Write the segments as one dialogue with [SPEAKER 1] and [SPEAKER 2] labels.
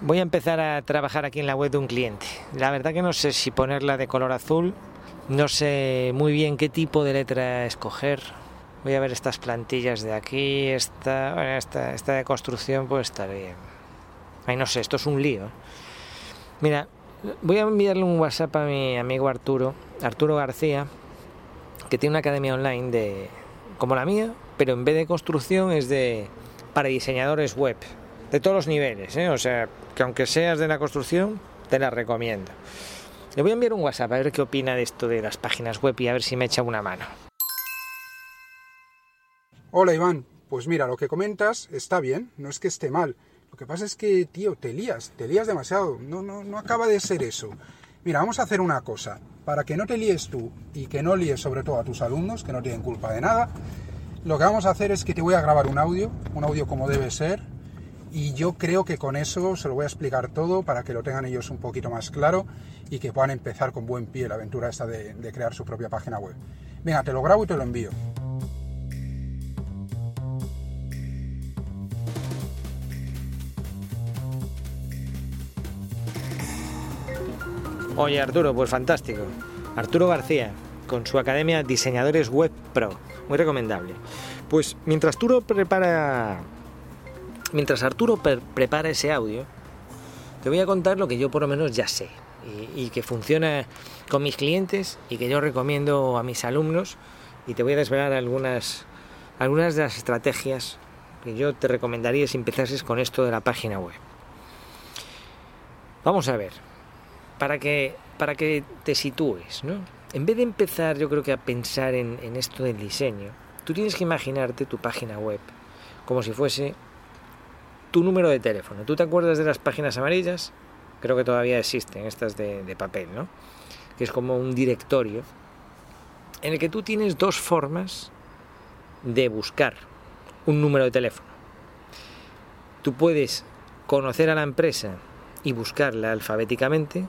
[SPEAKER 1] voy a empezar a trabajar aquí en la web de un cliente. La verdad que no sé si ponerla de color azul, no sé muy bien qué tipo de letra escoger. Voy a ver estas plantillas de aquí, esta, esta, esta de construcción puede estar bien. Ay, no sé, esto es un lío. Mira, voy a enviarle un WhatsApp a mi amigo Arturo, Arturo García, que tiene una academia online de como la mía, pero en vez de construcción es de para diseñadores web de todos los niveles, ¿eh? o sea, que aunque seas de la construcción, te la recomiendo. Le voy a enviar un WhatsApp a ver qué opina de esto de las páginas web y a ver si me echa una mano.
[SPEAKER 2] Hola Iván, pues mira, lo que comentas está bien, no es que esté mal. Lo que pasa es que, tío, te lías, te lías demasiado. No, no, no acaba de ser eso. Mira, vamos a hacer una cosa. Para que no te líes tú y que no líes sobre todo a tus alumnos, que no tienen culpa de nada, lo que vamos a hacer es que te voy a grabar un audio, un audio como debe ser, y yo creo que con eso se lo voy a explicar todo para que lo tengan ellos un poquito más claro y que puedan empezar con buen pie la aventura esta de, crear su propia página web. Venga, te lo grabo y te lo envío.
[SPEAKER 1] Oye Arturo, pues fantástico. Arturo García, con su academia Diseñadores Web Pro. Muy recomendable. Pues mientras Arturo prepara. Mientras Arturo prepara ese audio, te voy a contar lo que yo por lo menos ya sé. Y, y, que funciona con mis clientes y que yo recomiendo a mis alumnos. Y te voy a desvelar algunas, algunas de las estrategias que yo te recomendaría si empezases con esto de la página web. Vamos a ver para que, para que te sitúes, ¿no? En vez de empezar, yo creo que a pensar en, en esto del diseño, tú tienes que imaginarte tu página web como si fuese tu número de teléfono. ¿Tú te acuerdas de las páginas amarillas? Creo que todavía existen, estas de, papel, ¿no? Que es como un directorio en el que tú tienes dos formas de buscar un número de teléfono. Tú puedes conocer a la empresa y buscarla alfabéticamente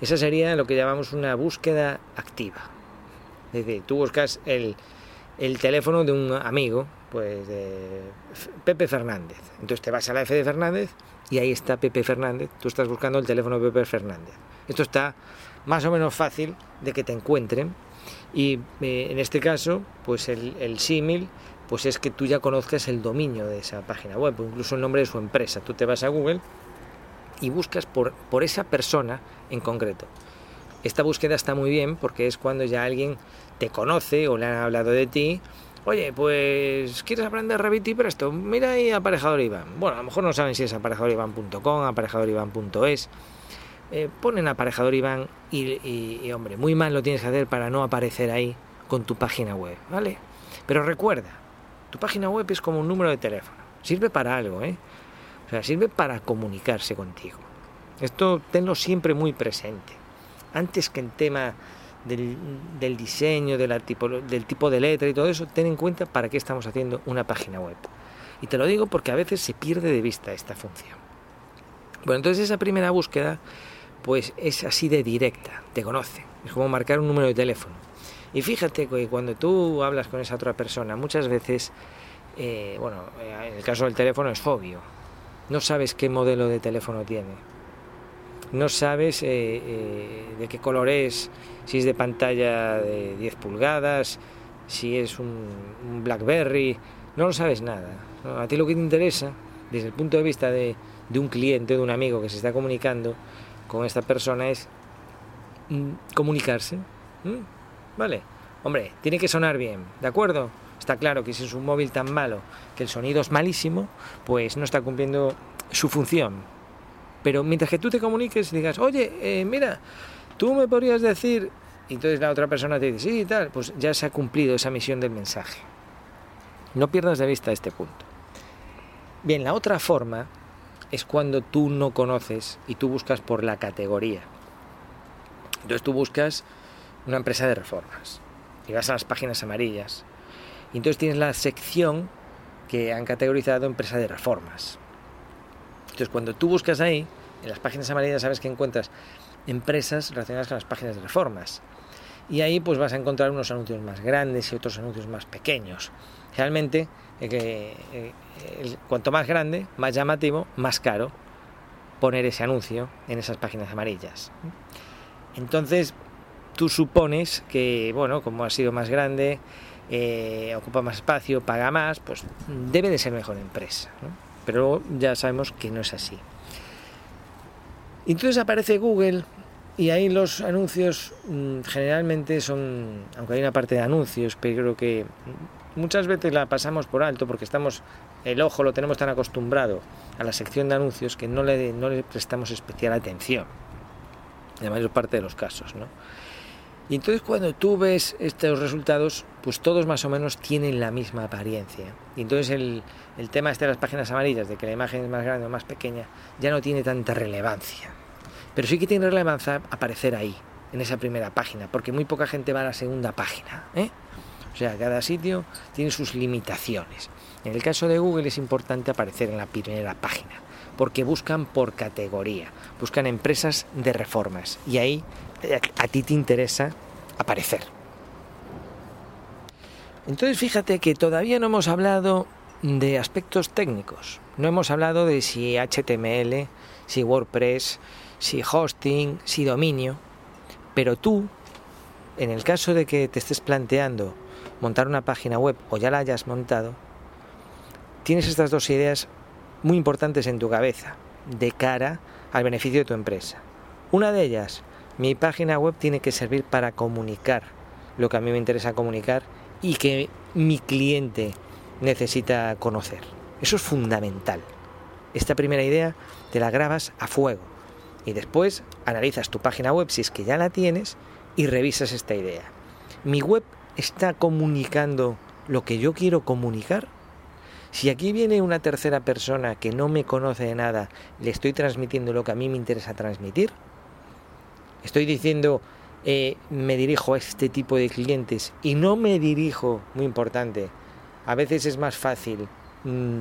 [SPEAKER 1] esa sería lo que llamamos una búsqueda activa. Es decir, tú buscas el, el teléfono de un amigo, pues de Pepe Fernández. Entonces te vas a la F de Fernández y ahí está Pepe Fernández. Tú estás buscando el teléfono de Pepe Fernández. Esto está más o menos fácil de que te encuentren. Y eh, en este caso, pues el, símil pues es que tú ya conozcas el dominio de esa página web, o incluso el nombre de su empresa. Tú te vas a Google y buscas por, por esa persona en concreto. Esta búsqueda está muy bien porque es cuando ya alguien te conoce o le han hablado de ti. Oye, pues quieres aprender Revit y Presto, mira ahí aparejador Iván. Bueno, a lo mejor no saben si es aparejadorivan.com, aparejadorivan.es. Eh, ponen aparejador Iván y, y, hombre, muy mal lo tienes que hacer para no aparecer ahí con tu página web, ¿vale? Pero recuerda, tu página web es como un número de teléfono. Sirve para algo, ¿eh? O sea, sirve para comunicarse contigo. Esto tenlo siempre muy presente. Antes que el tema del, diseño, de tipo, del tipo de letra y todo eso, ten en cuenta para qué estamos haciendo una página web. Y te lo digo porque a veces se pierde de vista esta función. Bueno, entonces esa primera búsqueda, pues es así de directa, te conoce. Es como marcar un número de teléfono. Y fíjate que cuando tú hablas con esa otra persona, muchas veces, eh, bueno, en el caso del teléfono es obvio, no sabes qué modelo de teléfono tiene, no sabes eh, eh, de qué color es, si es de pantalla de 10 pulgadas, si es un, BlackBerry, no lo sabes nada. A ti lo que te interesa, desde el punto de vista de, un cliente, de un amigo que se está comunicando con esta persona, es mm, comunicarse. ¿Vale? Hombre, tiene que sonar bien, ¿de acuerdo? Está claro que si es un móvil tan malo que el sonido es malísimo, pues no está cumpliendo su función. Pero mientras que tú te comuniques y digas, oye, eh, mira, tú me podrías decir, y entonces la otra persona te dice, sí, y tal, pues ya se ha cumplido esa misión del mensaje. No pierdas de vista este punto. Bien, la otra forma es cuando tú no conoces y tú buscas por la categoría. Entonces tú buscas una empresa de reformas y vas a las páginas amarillas. Y entonces tienes la sección que han categorizado empresa de reformas. Entonces cuando tú buscas ahí, en las páginas amarillas sabes que encuentras empresas relacionadas con las páginas de reformas. Y ahí pues vas a encontrar unos anuncios más grandes y otros anuncios más pequeños. Realmente, eh, eh, cuanto más grande, más llamativo, más caro. poner ese anuncio en esas páginas amarillas. Entonces, tú supones que, bueno, como ha sido más grande, eh, ocupa más espacio, paga más, pues debe de ser mejor empresa. Pero ya sabemos que no es así. Entonces aparece Google y ahí los anuncios mm, generalmente son, aunque hay una parte de anuncios, pero creo que muchas veces la pasamos por alto porque estamos, el ojo lo tenemos tan acostumbrado a la sección de anuncios que no le, no le prestamos especial atención, en la mayor parte de los casos, ¿no? Y entonces cuando tú ves estos resultados, pues todos más o menos tienen la misma apariencia. Y entonces el, el tema este de las páginas amarillas, de que la imagen es más grande o más pequeña, ya no tiene tanta relevancia. Pero sí que tiene relevancia aparecer ahí, en esa primera página, porque muy poca gente va a la segunda página. ¿eh? O sea, cada sitio tiene sus limitaciones. En el caso de Google es importante aparecer en la primera página, porque buscan por categoría, buscan empresas de reformas, y ahí a ti te interesa aparecer. Entonces fíjate que todavía no hemos hablado de aspectos técnicos, no hemos hablado de si HTML, si WordPress, si hosting, si dominio, pero tú, en el caso de que te estés planteando montar una página web o ya la hayas montado, tienes estas dos ideas muy importantes en tu cabeza de cara al beneficio de tu empresa. Una de ellas, mi página web tiene que servir para comunicar lo que a mí me interesa comunicar y que mi cliente necesita conocer. Eso es fundamental. Esta primera idea te la grabas a fuego y después analizas tu página web si es que ya la tienes y revisas esta idea. ¿Mi web está comunicando lo que yo quiero comunicar? Si aquí viene una tercera persona que no me conoce de nada, le estoy transmitiendo lo que a mí me interesa transmitir. Estoy diciendo, eh, me dirijo a este tipo de clientes y no me dirijo, muy importante, a veces es más fácil mm,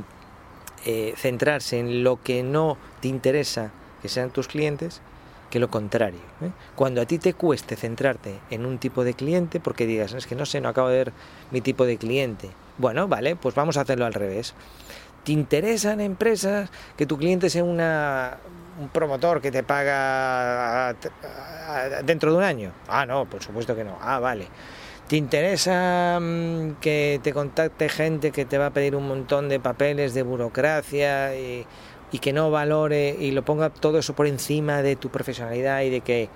[SPEAKER 1] eh, centrarse en lo que no te interesa que sean tus clientes que lo contrario. ¿eh? Cuando a ti te cueste centrarte en un tipo de cliente, porque digas, es que no sé, no acabo de ver mi tipo de cliente. Bueno, vale, pues vamos a hacerlo al revés. ¿Te interesan empresas que tu cliente sea una, un promotor que te paga dentro de un año? Ah, no, por supuesto que no. Ah, vale. ¿Te interesa mm, que te contacte gente que te va a pedir un montón de papeles de burocracia y, que no valore y lo ponga todo eso por encima de tu profesionalidad y de que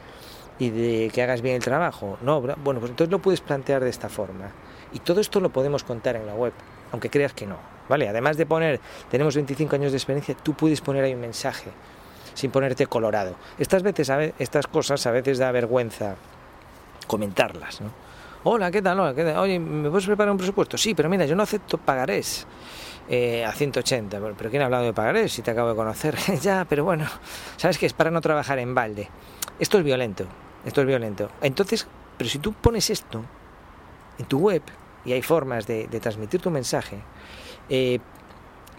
[SPEAKER 1] y de que hagas bien el trabajo. No, bueno, pues entonces lo puedes plantear de esta forma. Y todo esto lo podemos contar en la web, aunque creas que no. ¿Vale? Además de poner, tenemos 25 años de experiencia, tú puedes poner ahí un mensaje sin ponerte colorado. Estas veces, estas cosas a veces da vergüenza comentarlas, ¿no? Hola, ¿qué tal? Oye, ¿me puedes preparar un presupuesto? Sí, pero mira, yo no acepto pagarés. Eh, a 180. Pero ¿quién ha hablado de pagarés si te acabo de conocer? ya, pero bueno, ¿sabes qué? Es para no trabajar en balde. Esto es violento, esto es violento. Entonces, pero si tú pones esto en tu web y hay formas de, transmitir tu mensaje, eh,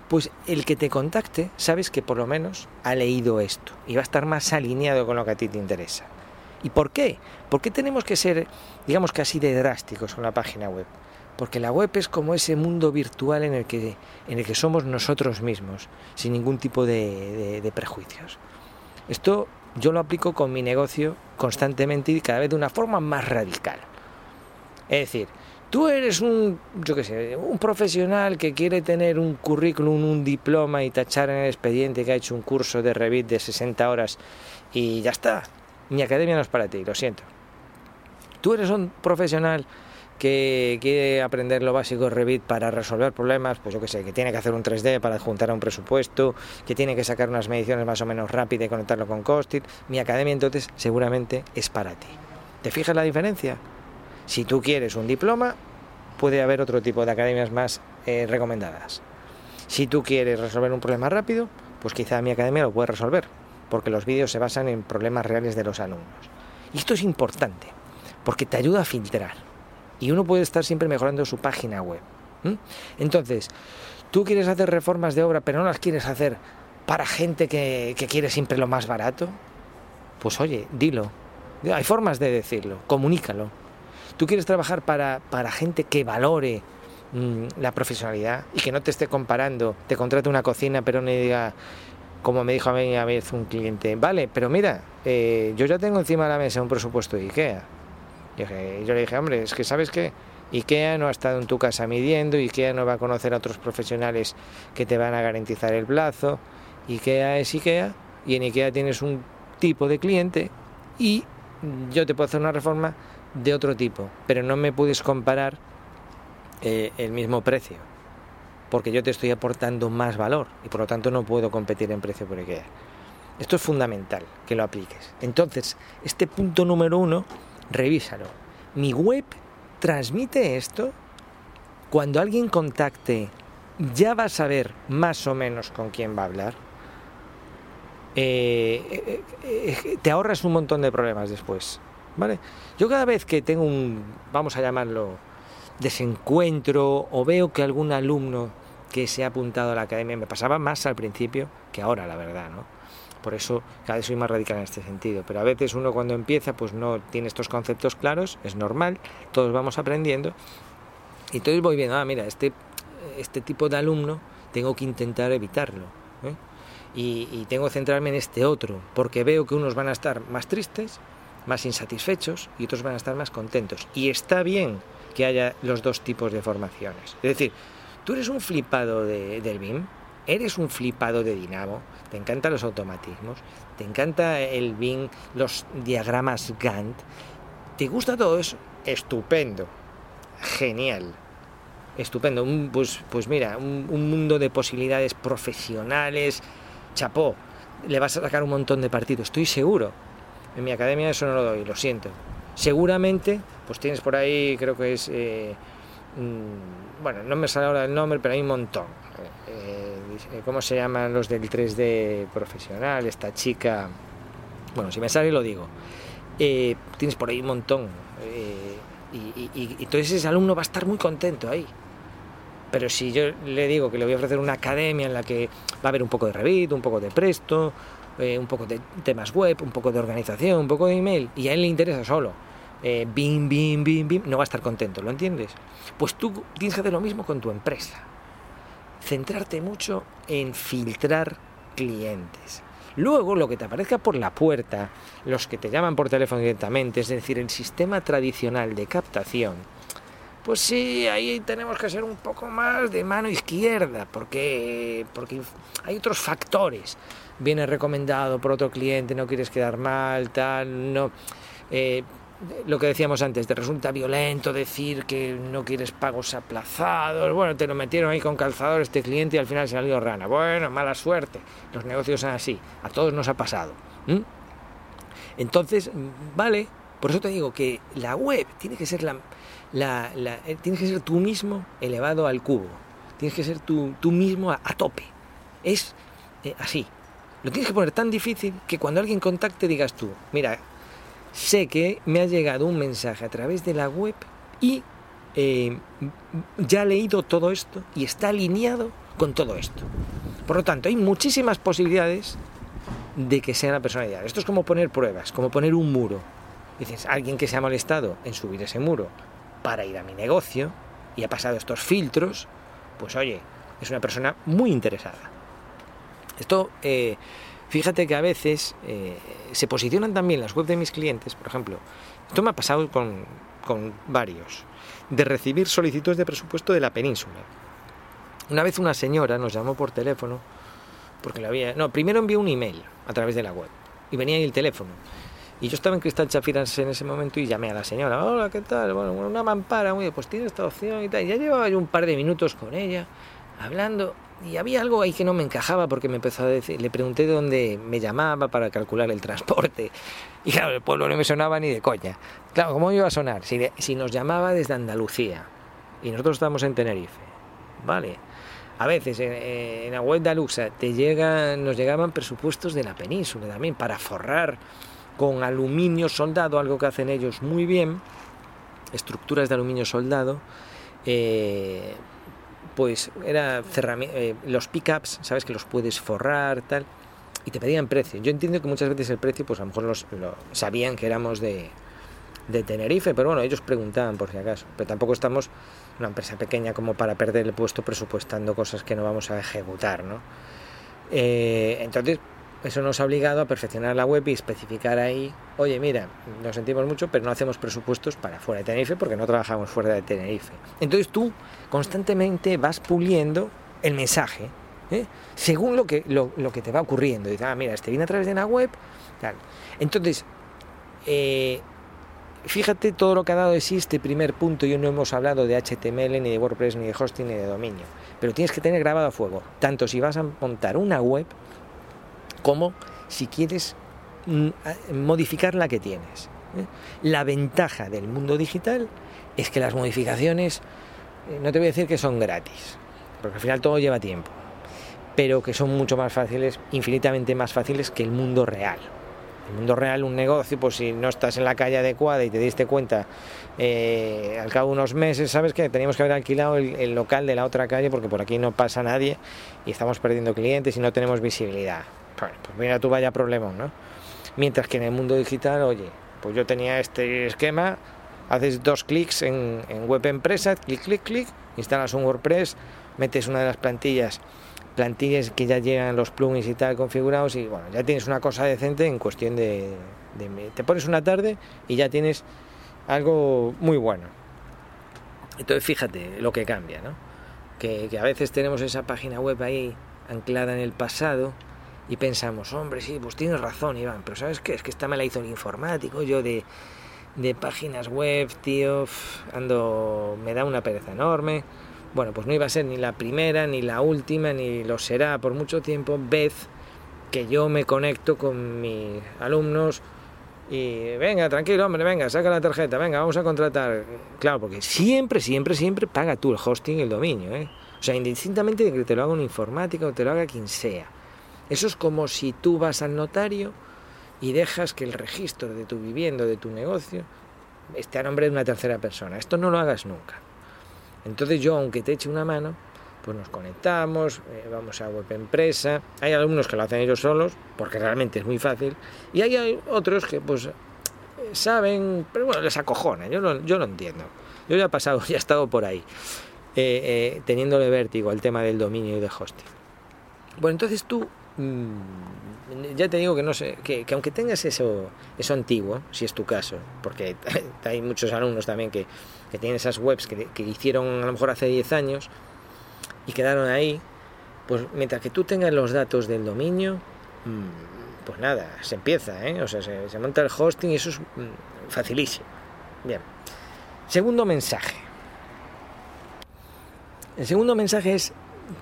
[SPEAKER 1] pues el que te contacte, sabes que por lo menos ha leído esto y va a estar más alineado con lo que a ti te interesa. ¿Y por qué? ¿Por qué tenemos que ser, digamos que así de drásticos con la página web? porque la web es como ese mundo virtual en el que, en el que somos nosotros mismos, sin ningún tipo de, de prejuicios. Esto yo lo aplico con mi negocio constantemente y cada vez de una forma más radical. Es decir, tú eres un, yo qué sé, un profesional que quiere tener un currículum, un diploma y tachar en el expediente que ha hecho un curso de Revit de 60 horas y ya está. Mi academia no es para ti, lo siento. Tú eres un profesional que quiere aprender lo básico Revit para resolver problemas, pues yo que sé, que tiene que hacer un 3D para adjuntar a un presupuesto, que tiene que sacar unas mediciones más o menos rápidas y conectarlo con Costit, mi academia entonces seguramente es para ti. ¿Te fijas la diferencia? Si tú quieres un diploma, puede haber otro tipo de academias más eh, recomendadas. Si tú quieres resolver un problema rápido, pues quizá mi academia lo puede resolver, porque los vídeos se basan en problemas reales de los alumnos. Y esto es importante, porque te ayuda a filtrar y uno puede estar siempre mejorando su página web. Entonces, tú quieres hacer reformas de obra, pero no las quieres hacer para gente que, quiere siempre lo más barato. Pues oye, dilo. Hay formas de decirlo, comunícalo. Tú quieres trabajar para, para gente que valore mm, la profesionalidad y que no te esté comparando, te contrate una cocina, pero no diga, como me dijo a mí a vez un cliente, vale, pero mira, eh, yo ya tengo encima de la mesa un presupuesto de IKEA. Y yo le dije, hombre, es que sabes que IKEA no ha estado en tu casa midiendo, IKEA no va a conocer a otros profesionales que te van a garantizar el plazo, IKEA es IKEA y en IKEA tienes un tipo de cliente y yo te puedo hacer una reforma de otro tipo, pero no me puedes comparar eh, el mismo precio porque yo te estoy aportando más valor y por lo tanto no puedo competir en precio por IKEA. Esto es fundamental que lo apliques. Entonces, este punto número uno, revísalo. Mi web transmite esto. Cuando alguien contacte, ya va a saber más o menos con quién va a hablar. Eh, eh, te ahorras un montón de problemas después. ¿Vale? Yo cada vez que tengo un, vamos a llamarlo, desencuentro o veo que algún alumno que se ha apuntado a la academia me pasaba más al principio que ahora, la verdad, ¿no? Por eso cada vez soy más radical en este sentido. Pero a veces uno cuando empieza pues no tiene estos conceptos claros, es normal, todos vamos aprendiendo. Y entonces voy viendo, ah, mira, este, este tipo de alumno tengo que intentar evitarlo. ¿eh? Y, y tengo que centrarme en este otro, porque veo que unos van a estar más tristes, más insatisfechos y otros van a estar más contentos. Y está bien que haya los dos tipos de formaciones. Es decir, tú eres un flipado de, del BIM, eres un flipado de Dinamo, te encantan los automatismos, te encanta el BIM, los diagramas Gantt, te gusta todo eso, estupendo, genial, estupendo, pues, pues mira, un, un mundo de posibilidades profesionales, chapó, le vas a sacar un montón de partidos, estoy seguro. En mi academia eso no lo doy, lo siento. Seguramente pues tienes por ahí, creo que es, eh, mm, bueno, no me sale ahora el nombre, pero hay un montón. Eh, eh, ¿Cómo se llaman los del 3D profesional? Esta chica, bueno, si me sale lo digo. tienes por ahí un montón. Y, y, entonces ese alumno va a estar muy contento ahí. Pero si yo le digo que le voy a ofrecer una academia en la que va a haber un poco de Revit, un poco de Presto, un poco de temas web, un poco de organización, un poco de email, y a él le interesa solo eh, bim, bim, bim, bim, no va a estar contento, ¿lo entiendes? Pues tú tienes que hacer lo mismo con tu empresa. Centrarte mucho en filtrar clientes. Luego, lo que te aparezca por la puerta, los que te llaman por teléfono directamente, es decir, el sistema tradicional de captación, pues sí, ahí tenemos que ser un poco más de mano izquierda, porque, porque hay otros factores. Viene recomendado por otro cliente, no quieres quedar mal, tal, no. Eh, lo que decíamos antes, te resulta violento decir que no quieres pagos aplazados, bueno, te lo metieron ahí con calzador este cliente y al final salió rana. Bueno, mala suerte, los negocios son así, a todos nos ha pasado. Entonces, vale, por eso te digo que la web tiene que ser la, la, eh, tienes que ser tú mismo elevado al cubo, tienes que ser tú, tú mismo a, tope. Es eh, así. Lo tienes que poner tan difícil que cuando alguien contacte digas tú, mira, sé que me ha llegado un mensaje a través de la web y eh, ya ha leído todo esto y está alineado con todo esto. Por lo tanto, hay muchísimas posibilidades de que sea la personalidad. Esto es como poner pruebas, como poner un muro. Dices, alguien que se ha molestado en subir ese muro para ir a mi negocio y ha pasado estos filtros, pues oye, es una persona muy interesada. Esto eh, Fíjate que a veces eh, se posicionan también las webs de mis clientes, por ejemplo, esto me ha pasado con, con varios, de recibir solicitudes de presupuesto de la península. Una vez una señora nos llamó por teléfono, porque le había... No, primero envió un email a través de la web, y venía ahí el teléfono. Y yo estaba en Cristal Chafiras en ese momento y llamé a la señora, hola, ¿qué tal? Bueno, una mampara, muy pues tiene esta opción y tal. Y ya llevaba yo un par de minutos con ella, hablando, y había algo ahí que no me encajaba porque me empezó a decir, le pregunté de dónde me llamaba para calcular el transporte. Y claro, el pueblo no me sonaba ni de coña. Claro, ¿cómo iba a sonar? Si, si nos llamaba desde Andalucía y nosotros estamos en Tenerife, ¿vale? A veces en, la web de Aluxa te nos llegaban presupuestos de la península también para forrar con aluminio soldado, algo que hacen ellos muy bien, estructuras de aluminio soldado. Eh, pues era eh, los pickups, sabes que los puedes forrar, tal, y te pedían precio. Yo entiendo que muchas veces el precio, pues a lo mejor los, sabían que éramos de, de Tenerife, pero bueno, ellos preguntaban por si acaso. Pero tampoco estamos una empresa pequeña como para perder el puesto presupuestando cosas que no vamos a ejecutar, ¿no? Eh, entonces, eso nos ha obligado a perfeccionar la web y especificar ahí, oye, mira, nos sentimos mucho, pero no hacemos presupuestos para fuera de Tenerife porque no trabajamos fuera de Tenerife. Entonces tú constantemente vas puliendo el mensaje, ¿eh? según lo que, lo, que te va ocurriendo. Dices, ah, mira, este viene a través de una web. Entonces, eh, fíjate todo lo que ha dado de este primer punto. Yo no hemos hablado de HTML, ni de WordPress, ni de hosting, ni de dominio. Pero tienes que tener grabado a fuego, tanto si vas a montar una web, como si quieres mm, modificar la que tienes. ¿eh? La ventaja del mundo digital es que las modificaciones, eh, no te voy a decir que son gratis, porque al final todo lleva tiempo, pero que son mucho más fáciles, infinitamente más fáciles que el mundo real. El mundo real, un negocio, pues si no estás en la calle adecuada y te diste cuenta eh, al cabo de unos meses, sabes que teníamos que haber alquilado el local de la otra calle porque por aquí no pasa nadie y estamos perdiendo clientes y no tenemos visibilidad pues mira tú vaya problema, ¿no? Mientras que en el mundo digital, oye, pues yo tenía este esquema, haces dos clics en, web empresa, clic, clic, clic, instalas un WordPress, metes una de las plantillas, plantillas que ya llegan los plugins y tal configurados y bueno, ya tienes una cosa decente en cuestión de, te pones una tarde y ya tienes algo muy bueno. Entonces fíjate lo que cambia, ¿no? Que a veces tenemos esa página web ahí anclada en el pasado, y pensamos, hombre, sí, pues tienes razón, Iván, pero ¿sabes qué? Es que esta me la hizo el informático, yo de, de páginas web, tío, ando, me da una pereza enorme. Bueno, pues no iba a ser ni la primera, ni la última, ni lo será por mucho tiempo, vez que yo me conecto con mis alumnos y venga, tranquilo, hombre, venga, saca la tarjeta, venga, vamos a contratar. Claro, porque siempre, siempre, siempre paga tú el hosting, el dominio, ¿eh? O sea, indistintamente de que te lo haga un informático o te lo haga quien sea. Eso es como si tú vas al notario y dejas que el registro de tu vivienda, de tu negocio, esté a nombre de una tercera persona. Esto no lo hagas nunca. Entonces yo, aunque te eche una mano, pues nos conectamos, eh, vamos a web empresa. Hay algunos que lo hacen ellos solos, porque realmente es muy fácil. Y hay otros que pues saben, pero bueno, les acojona, yo lo, yo lo entiendo. Yo ya he pasado, ya he estado por ahí, eh, eh, teniéndole vértigo al tema del dominio y de hosting. Bueno, entonces tú ya te digo que no sé, que, aunque tengas eso, eso antiguo, si es tu caso, porque hay muchos alumnos también que, tienen esas webs que, hicieron a lo mejor hace 10 años y quedaron ahí, pues mientras que tú tengas los datos del dominio, mm, pues nada, se empieza, ¿eh? o sea, se, se monta el hosting y eso es mm, facilísimo. Bien. Segundo mensaje. El segundo mensaje es,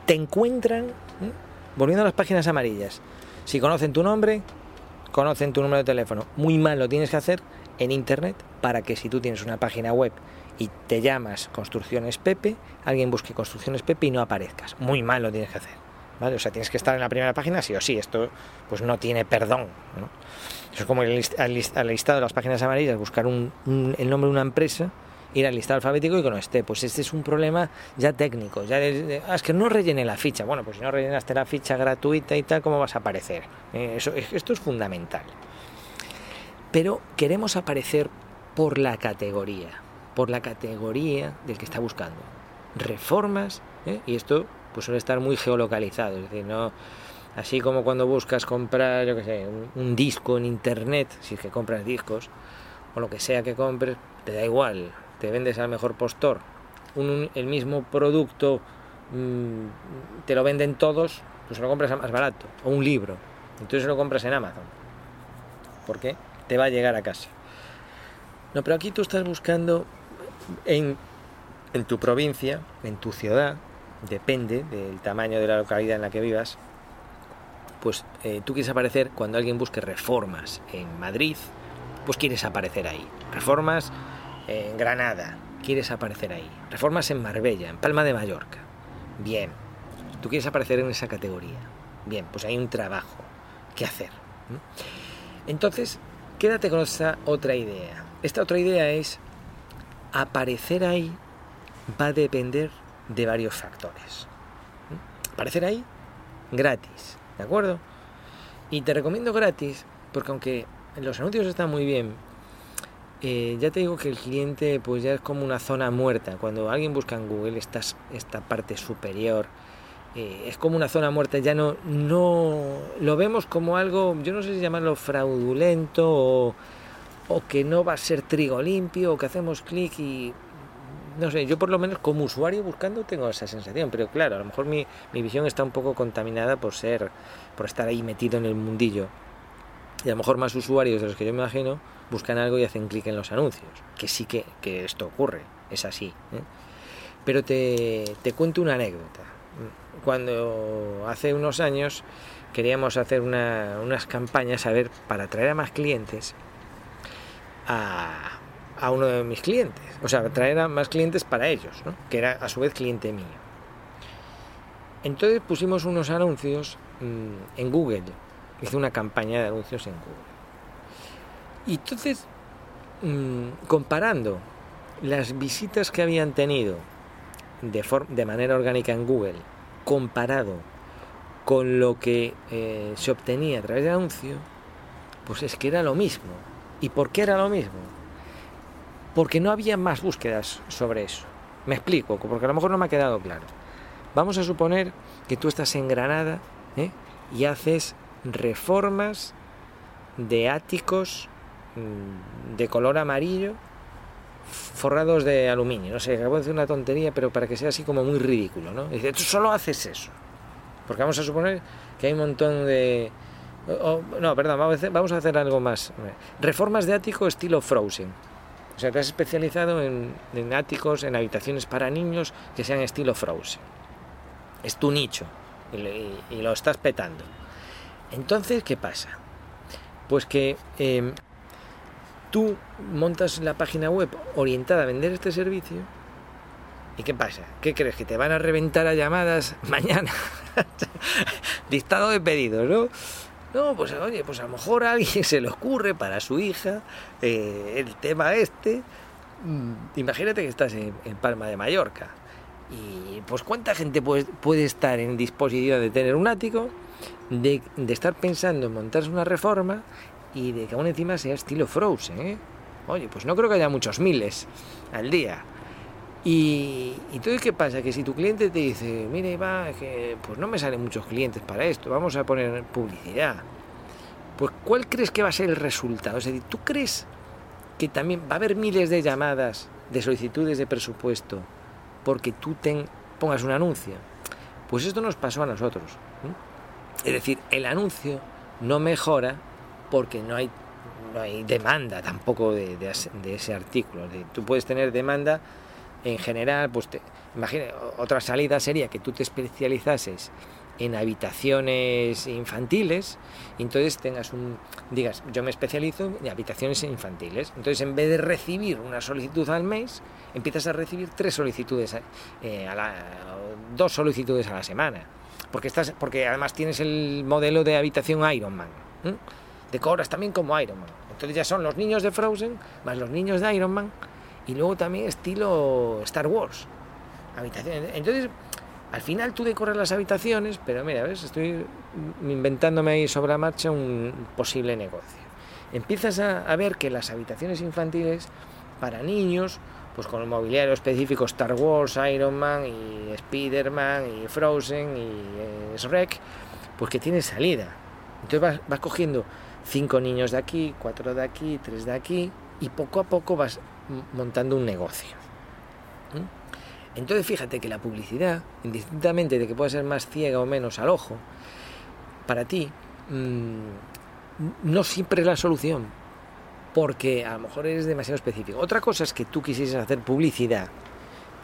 [SPEAKER 1] te encuentran Volviendo a las páginas amarillas. Si conocen tu nombre, conocen tu número de teléfono. Muy mal lo tienes que hacer en internet para que si tú tienes una página web y te llamas Construcciones Pepe, alguien busque Construcciones Pepe y no aparezcas. Muy mal lo tienes que hacer. ¿vale? O sea, tienes que estar en la primera página sí o sí. Esto pues no tiene perdón. Eso es como el, listado de las páginas amarillas, buscar el nombre de una empresa ir al listado alfabético y que no esté. Pues este es un problema ya técnico. Ya ah, es que no rellene la ficha. Bueno, pues si no rellenaste la ficha gratuita y tal, ¿cómo vas a aparecer? Eh, eso, esto es fundamental. Pero queremos aparecer por la categoría, por la categoría del que está buscando. Reformas, ¿eh? y esto pues suele estar muy geolocalizado, es decir, no así como cuando buscas comprar, yo qué sé, un disco en internet, si es que compras discos, o lo que sea que compres, te da igual, te vendes al mejor postor, el mismo producto mm, te lo venden todos, pues lo compras más barato, o un libro, entonces lo compras en Amazon. ¿Por qué? Te va a llegar a casa. No, pero aquí tú estás buscando en, en tu provincia, en tu ciudad, depende del tamaño de la localidad en la que vivas, pues eh, tú quieres aparecer cuando alguien busque reformas en Madrid, pues quieres aparecer ahí. Reformas en Granada, quieres aparecer ahí. Reformas en Marbella, en Palma de Mallorca. Bien, tú quieres aparecer en esa categoría. Bien, pues hay un trabajo que hacer. Entonces, quédate con esta otra idea. Esta otra idea es, aparecer ahí va a depender de varios factores. Aparecer ahí gratis, ¿de acuerdo? Y te recomiendo gratis porque aunque los anuncios están muy bien, eh, ya te digo que el cliente pues ya es como una zona muerta. Cuando alguien busca en Google esta, esta parte superior eh, es como una zona muerta, ya no, no lo vemos como algo, yo no sé si llamarlo fraudulento o, o que no va a ser trigo limpio o que hacemos clic y no sé, yo por lo menos como usuario buscando tengo esa sensación, pero claro, a lo mejor mi, mi, visión está un poco contaminada por ser, por estar ahí metido en el mundillo. Y a lo mejor más usuarios de los que yo me imagino buscan algo y hacen clic en los anuncios, que sí que, que esto ocurre, es así. ¿eh? Pero te, te cuento una anécdota. Cuando hace unos años queríamos hacer una, unas campañas, a ver, para atraer a más clientes a, a uno de mis clientes, o sea, traer a más clientes para ellos, ¿no? que era a su vez cliente mío. Entonces pusimos unos anuncios mmm, en Google, hice una campaña de anuncios en Google. Y entonces, mmm, comparando las visitas que habían tenido de, de, manera orgánica en Google, comparado con lo que eh, se obtenía a través de anuncio, pues es que era lo mismo. ¿Y por qué era lo mismo? porque no había más búsquedas sobre eso. Me explico, porque a lo mejor no me ha quedado claro. Vamos a suponer que tú estás en Granada ¿eh? y haces reformas de áticos mmm, de color amarillo forrados de aluminio. No sé, acabo de decir una tontería, pero para que sea así como muy ridículo, ¿no? Dice, tú solo haces eso. Porque vamos a suponer que hay un montón de... Oh, no, perdón, vamos a, hacer, hacer algo más. Reformas de ático estilo Frozen. O sea, te has especializado en, áticos, en habitaciones para niños que sean estilo Frozen. Es tu nicho y, y lo estás petando. Entonces, ¿qué pasa? Pues que eh, tú montas la página web orientada a vender este servicio. ¿Y qué pasa? ¿Qué crees? ¿Que te van a reventar a llamadas mañana? Dictado de pedidos, ¿no? No, pues oye, pues a lo mejor a alguien se le ocurre para su hija eh, el tema este. Mm, imagínate que estás en, en, Palma de Mallorca. Y pues cuánta gente puede, puede estar en disposición de tener un ático, de, estar pensando en montarse una reforma y de que aún encima sea estilo Frozen. ¿eh? Oye, pues no creo que haya muchos miles al día. Y, y ¿qué pasa? Que si tu cliente te dice, mire, que pues no me salen muchos clientes para esto, vamos a poner publicidad. Pues, ¿cuál crees que va a ser el resultado? Es decir, ¿tú crees que también va a haber miles de llamadas, de solicitudes de presupuesto, porque tú ten, pongas un anuncio? Pues esto nos pasó a nosotros. Es decir, el anuncio no mejora porque no hay, no hay demanda tampoco de, de, ese artículo. Tú puedes tener demanda en general, pues te, imagina, otra salida sería que tú te especializases en habitaciones infantiles y entonces tengas un digas yo me especializo en habitaciones infantiles entonces en vez de recibir una solicitud al mes empiezas a recibir tres solicitudes eh, a dos solicitudes a la semana porque estás porque además tienes el modelo de habitación Ironman ¿eh? decoras también como Ironman entonces ya son los niños de Frozen más los niños de Ironman y luego también estilo Star Wars. Habitaciones. Entonces, al final tú decoras las habitaciones, pero mira, ¿ves? Estoy inventándome ahí sobre la marcha un posible negocio. Empiezas a ver que las habitaciones infantiles para niños, pues con el mobiliario específico Star Wars, Iron Man y Spider-Man y Frozen y eh, Shrek, pues que tiene salida. Entonces vas, cogiendo cinco niños de aquí, cuatro de aquí, tres de aquí, y poco a poco vas montando un negocio. Entonces fíjate que la publicidad, indistintamente de que pueda ser más ciega o menos al ojo, para ti mmm, no siempre es la solución, porque a lo mejor eres demasiado específico. Otra cosa es que tú quisieses hacer publicidad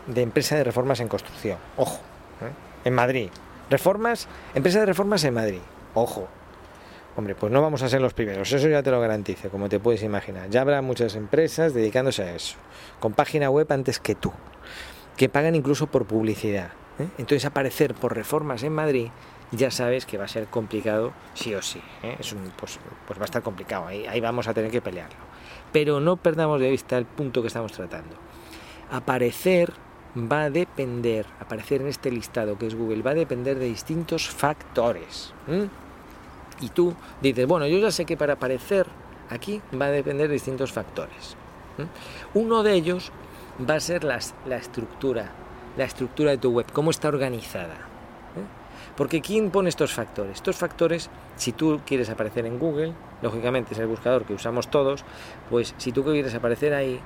[SPEAKER 1] de empresa de reformas en construcción, ojo, ¿eh? en Madrid. Reformas, empresa de reformas en Madrid, ojo, Hombre, pues no vamos a ser los primeros, eso ya te lo garantizo, como te puedes imaginar. Ya habrá muchas empresas dedicándose a eso, con página web antes que tú, que pagan incluso por publicidad. ¿eh? Entonces aparecer por reformas en Madrid ya sabes que va a ser complicado sí o sí. ¿eh? Es un, pues, pues, va a estar complicado, ahí, ahí vamos a tener que pelearlo. Pero no perdamos de vista el punto que estamos tratando. Aparecer va a depender, aparecer en este listado que es Google, va a depender de distintos factores. y tú dices, bueno, yo ya sé que para aparecer aquí va a depender de distintos factores. Uno de ellos va a ser la estructura, la estructura de tu web, cómo está organizada. Porque ¿quién pone estos factores? Estos factores, si tú quieres aparecer en Google, lógicamente es el buscador que usamos todos, pues si tú quieres aparecer ahí,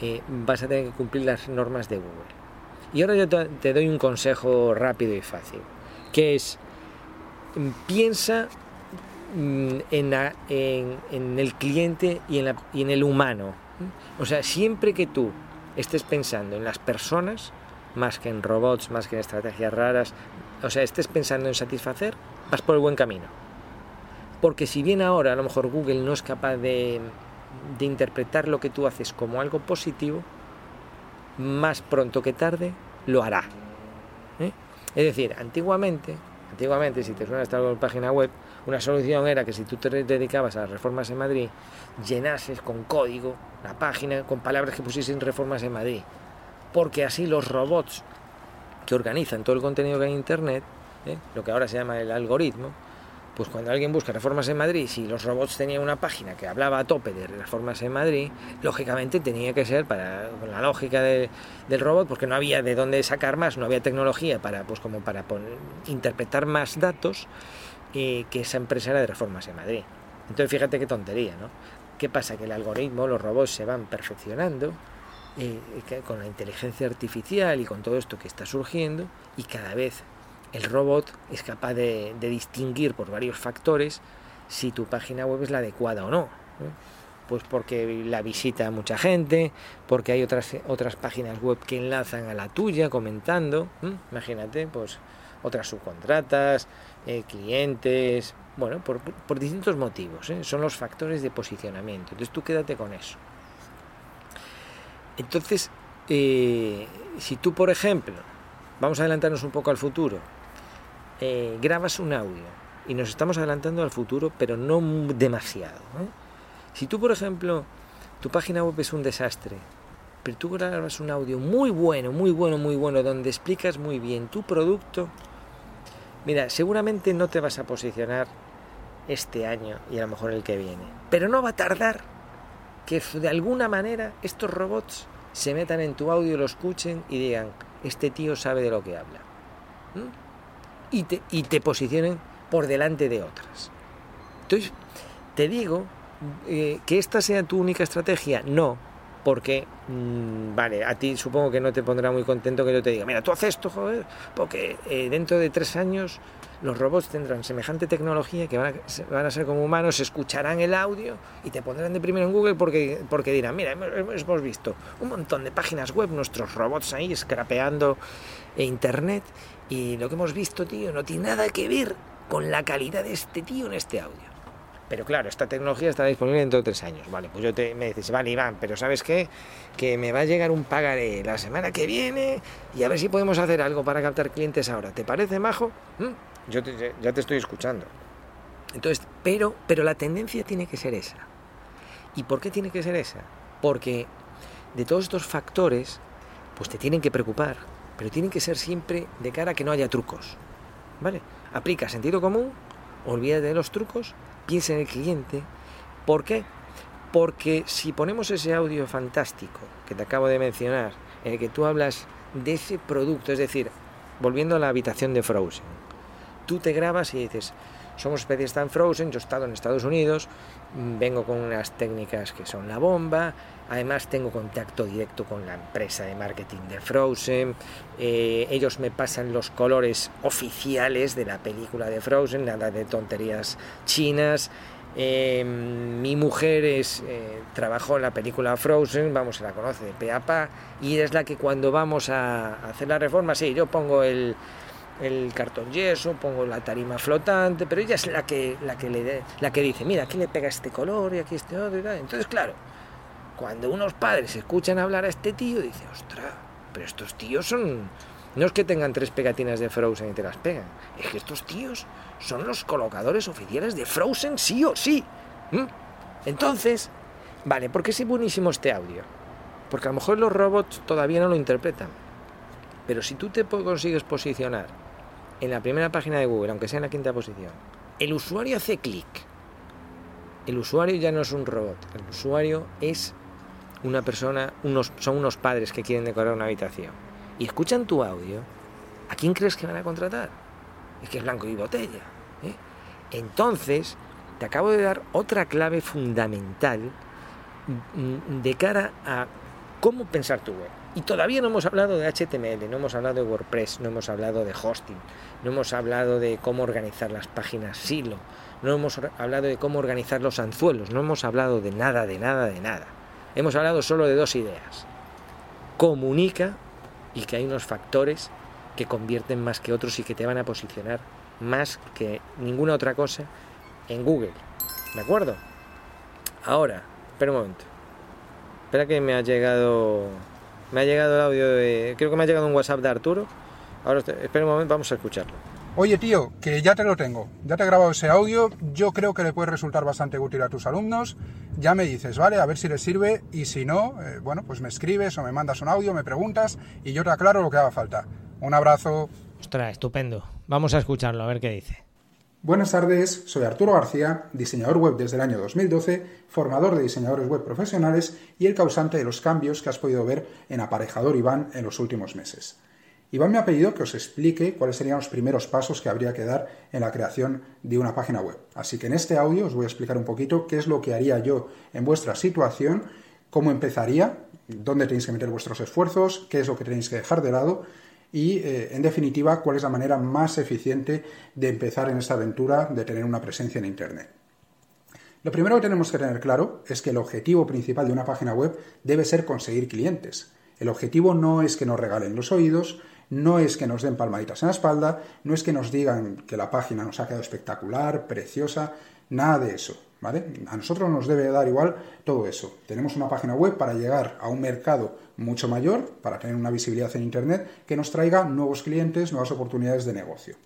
[SPEAKER 1] eh, vas a tener que cumplir las normas de Google. Y ahora yo te doy un consejo rápido y fácil, que es, mm, piensa mm, en, en, el cliente y en, y en el humano. O sea, siempre que tú estés pensando en las personas, más que en robots, más que en estrategias raras, o sea, estés pensando en satisfacer, vas por el buen camino. Porque si bien ahora a lo mejor Google no es capaz de, interpretar lo que tú haces como algo positivo, más pronto que tarde lo hará. ¿eh? Es decir, antiguamente, antiguamente, si te suena esta página web, una solución era que si tú te dedicabas a las reformas en Madrid, llenases con código la página con palabras que pusiesen reformas en Madrid. Porque así los robots que organizan todo el contenido que hay en Internet, ¿eh? lo que ahora se llama el algoritmo, pues cuando alguien busca reformas en Madrid, si los robots tenían una página que hablaba a tope de reformas en Madrid, lógicamente tenía que ser para la lógica del robot, porque no había de dónde sacar más, no había tecnología para pues como para interpretar más datos eh, que esa empresa era de reformas en Madrid. Entonces fíjate qué tontería, ¿no? ¿Qué pasa? Que el algoritmo, los robots se van perfeccionando con la inteligencia artificial y con todo esto que está surgiendo y cada vez el robot es capaz de, distinguir por varios factores si tu página web es la adecuada o no. Pues porque la visita mucha gente, porque hay otras, otras páginas web que enlazan a la tuya comentando. Imagínate, pues otras subcontratas, eh, clientes, bueno, por, distintos motivos. ¿eh? Son los factores de posicionamiento. Entonces tú quédate con eso. Entonces, eh, si tú, por ejemplo, vamos a adelantarnos un poco al futuro, eh, grabas un audio y nos estamos adelantando al futuro, pero no demasiado. Si tú, por ejemplo, tu página web es un desastre, pero tú grabas un audio muy bueno, muy bueno, muy bueno, donde explicas muy bien tu producto, mira, seguramente no te vas a posicionar este año y a lo mejor el que viene, pero no va a tardar que de alguna manera estos robots se metan en tu audio, lo escuchen y digan, este tío sabe de lo que habla y te, y te posicionen por delante de otras. Entonces, te digo eh, que esta sea tu única estrategia, no, porque, mm, vale, a ti supongo que no te pondrá muy contento que yo te diga, mira, tú haces esto, joder, porque eh, dentro de tres años los robots tendrán semejante tecnología que van a, van a, ser como humanos, escucharán el audio y te pondrán de primero en Google porque, porque dirán, mira, hemos, hemos visto un montón de páginas web, nuestros robots ahí scrapeando Internet y lo que hemos visto, tío, no tiene nada que ver con la calidad de este tío en este audio. Pero claro, esta tecnología está disponible dentro de tres años. Vale, pues yo te, me dices, vale, Iván, pero ¿sabes qué? Que me va a llegar un pagaré la semana que viene y a ver si podemos hacer algo para captar clientes ahora. ¿Te parece, majo? ¿Mm? Yo ya te estoy escuchando. Entonces, pero, pero la tendencia tiene que ser esa. ¿Y por qué tiene que ser esa? Porque de todos estos factores, pues te tienen que preocupar pero tienen que ser siempre de cara a que no haya trucos. ¿Vale? Aplica sentido común, olvídate de los trucos, piensa en el cliente. ¿Por qué? Porque si ponemos ese audio fantástico que te acabo de mencionar, en el que tú hablas de ese producto, es decir, volviendo a la habitación de Frozen, tú te grabas y dices, somos especialistas en Frozen, yo he estado en Estados Unidos, vengo con unas técnicas que son la bomba, además tengo contacto directo con la empresa de marketing de Frozen, eh, ellos me pasan los colores oficiales de la película de Frozen, nada de tonterías chinas. Eh, mi mujer es, eh, trabajó en la película Frozen, vamos, se la conoce de pe y es la que cuando vamos a hacer la reforma, sí, yo pongo el, el cartón yeso, pongo la tarima flotante, pero ella es la que, la que, le, la que dice, mira, aquí le pega este color y aquí este otro y tal. Entonces, claro, cuando unos padres escuchan hablar a este tío, dice, ostras, pero estos tíos son... No es que tengan tres pegatinas de Frozen y te las pegan, es que estos tíos son los colocadores oficiales de Frozen sí o sí. Entonces, vale, ¿por qué es buenísimo este audio? Porque a lo mejor los robots todavía no lo interpretan. Pero si tú te consigues posicionar en la primera página de Google, aunque sea en la quinta posición, el usuario hace clic. El usuario ya no es un robot, el usuario es una persona, unos, son unos padres que quieren decorar una habitación y escuchan tu audio, ¿a quién crees que van a contratar? es que es blanco y botella. ¿eh? Entonces, te acabo de dar otra clave fundamental mm, de cara a cómo pensar tu web. Y todavía no hemos hablado de HTML, no hemos hablado de WordPress, no hemos hablado de hosting, no hemos hablado de cómo organizar las páginas silo, no hemos hablado de cómo organizar los anzuelos, no hemos hablado de nada, de nada, de nada. Hemos hablado solo de dos ideas. Comunica y que hay unos factores que convierten más que otros y que te van a posicionar más que ninguna otra cosa en Google. ¿De acuerdo? Ahora, espera un momento. Espera que me ha llegado. Me ha llegado el audio de. Creo que me ha llegado un WhatsApp de Arturo. Ahora, espera un momento, vamos a escucharlo.
[SPEAKER 2] Oye, tío, que ya te lo tengo. Ya te he grabado ese audio. Yo creo que le puede resultar bastante útil a tus alumnos. Ya me dices, ¿vale? A ver si les sirve. Y si no, eh, bueno, pues me escribes o me mandas un audio, me preguntas y yo te aclaro lo que haga falta. Un abrazo.
[SPEAKER 1] Ostras, estupendo. Vamos a escucharlo, a ver qué dice.
[SPEAKER 2] Buenas tardes, soy Arturo García, diseñador web desde el año 2012, formador de diseñadores web profesionales y el causante de los cambios que has podido ver en Aparejador Iván en los últimos meses. Iván me ha pedido que os explique cuáles serían los primeros pasos que habría que dar en la creación de una página web. Así que en este audio os voy a explicar un poquito qué es lo que haría yo en vuestra situación, cómo empezaría, dónde tenéis que meter vuestros esfuerzos, qué es lo que tenéis que dejar de lado y, eh, en definitiva, cuál es la manera más eficiente de empezar en esta aventura de tener una presencia en Internet. Lo primero que tenemos que tener claro es que el objetivo principal de una página web debe ser conseguir clientes. El objetivo no es que nos regalen los oídos, no es que nos den palmaditas en la espalda, no es que nos digan que la página nos ha quedado espectacular, preciosa, nada de eso. A nosotros nos debe dar igual todo eso. Tenemos una página web para llegar a un mercado mucho mayor, para tener una visibilidad en Internet que nos traiga nuevos clientes, nuevas oportunidades de negocio.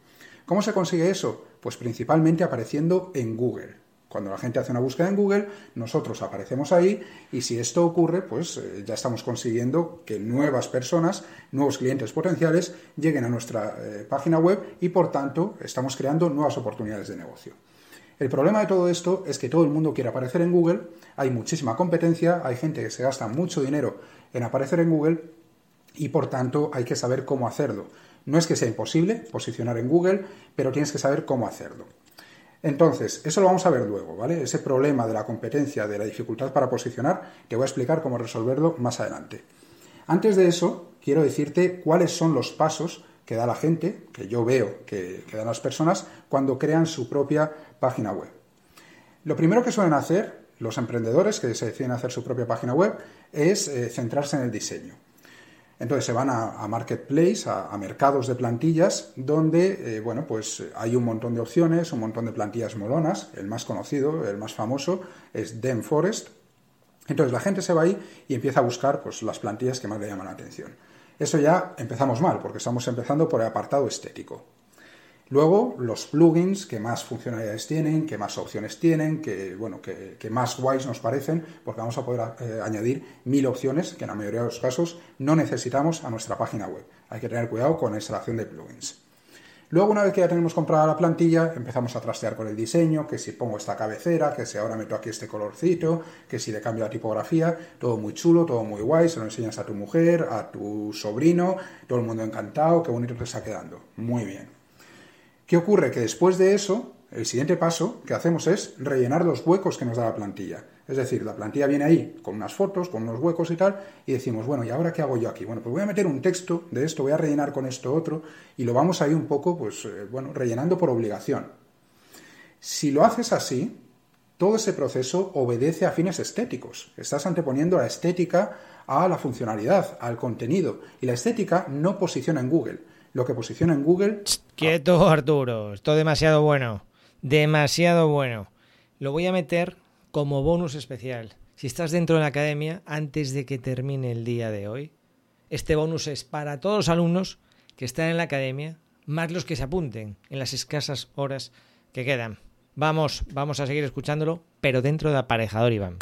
[SPEAKER 2] ¿Cómo se consigue eso? Pues principalmente apareciendo en Google. Cuando la gente hace una búsqueda en Google, nosotros aparecemos ahí y si esto ocurre, pues eh, ya estamos consiguiendo que nuevas personas, nuevos clientes potenciales lleguen a nuestra eh, página web y por tanto estamos creando nuevas oportunidades de negocio. El problema de todo esto es que todo el mundo quiere aparecer en Google, hay muchísima competencia, hay gente que se gasta mucho dinero en aparecer en Google y por tanto hay que saber cómo hacerlo. No es que sea imposible posicionar en Google, pero tienes que saber cómo hacerlo. Entonces, eso lo vamos a ver luego, ¿vale? Ese problema de la competencia, de la dificultad para posicionar, te voy a explicar cómo resolverlo más adelante. Antes de eso, quiero decirte cuáles son los pasos que da la gente, que yo veo que, dan las personas, cuando crean su propia página web. Lo primero que suelen hacer los emprendedores que se deciden hacer su propia página web es eh, centrarse en el diseño. Entonces se van a, marketplace, a, mercados de plantillas, donde eh, bueno, pues hay un montón de opciones, un montón de plantillas molonas. El más conocido, el más famoso, es Den Forest. Entonces la gente se va ahí y empieza a buscar pues, las plantillas que más le llaman la atención. Eso ya empezamos mal, porque estamos empezando por el apartado estético. Luego, los plugins que más funcionalidades tienen, que más opciones tienen, que, bueno, que, más guays nos parecen, porque vamos a poder eh, añadir mil opciones que en la mayoría de los casos no necesitamos a nuestra página web. Hay que tener cuidado con la instalación de plugins. Luego, una vez que ya tenemos comprada la plantilla, empezamos a trastear con el diseño, que si pongo esta cabecera, que si ahora meto aquí este colorcito, que si le cambio la tipografía, todo muy chulo, todo muy guay, se lo enseñas a tu mujer, a tu sobrino, todo el mundo encantado, qué bonito te está quedando. Muy bien. ¿Qué ocurre? Que después de eso, el siguiente paso que hacemos es rellenar los huecos que nos da la plantilla. Es decir, la plantilla viene ahí con unas fotos, con unos huecos y tal, y decimos, bueno, ¿y ahora qué hago yo aquí? Bueno, pues voy a meter un texto de esto, voy a rellenar con esto otro, y lo vamos ahí un poco, pues, eh, bueno, rellenando por obligación. Si lo haces así, todo ese proceso obedece a fines estéticos. Estás anteponiendo la estética a la funcionalidad, al contenido, y la estética no posiciona en Google. Lo que posiciona en Google...
[SPEAKER 1] Quieto, Arturo, esto demasiado bueno. Demasiado bueno. Lo voy a meter como bonus especial. Si estás dentro de la academia, antes de que termine el día de hoy, este bonus es para todos los alumnos que están en la academia, más los que se apunten en las escasas horas que quedan. Vamos, vamos a seguir escuchándolo, pero dentro de aparejador Iván.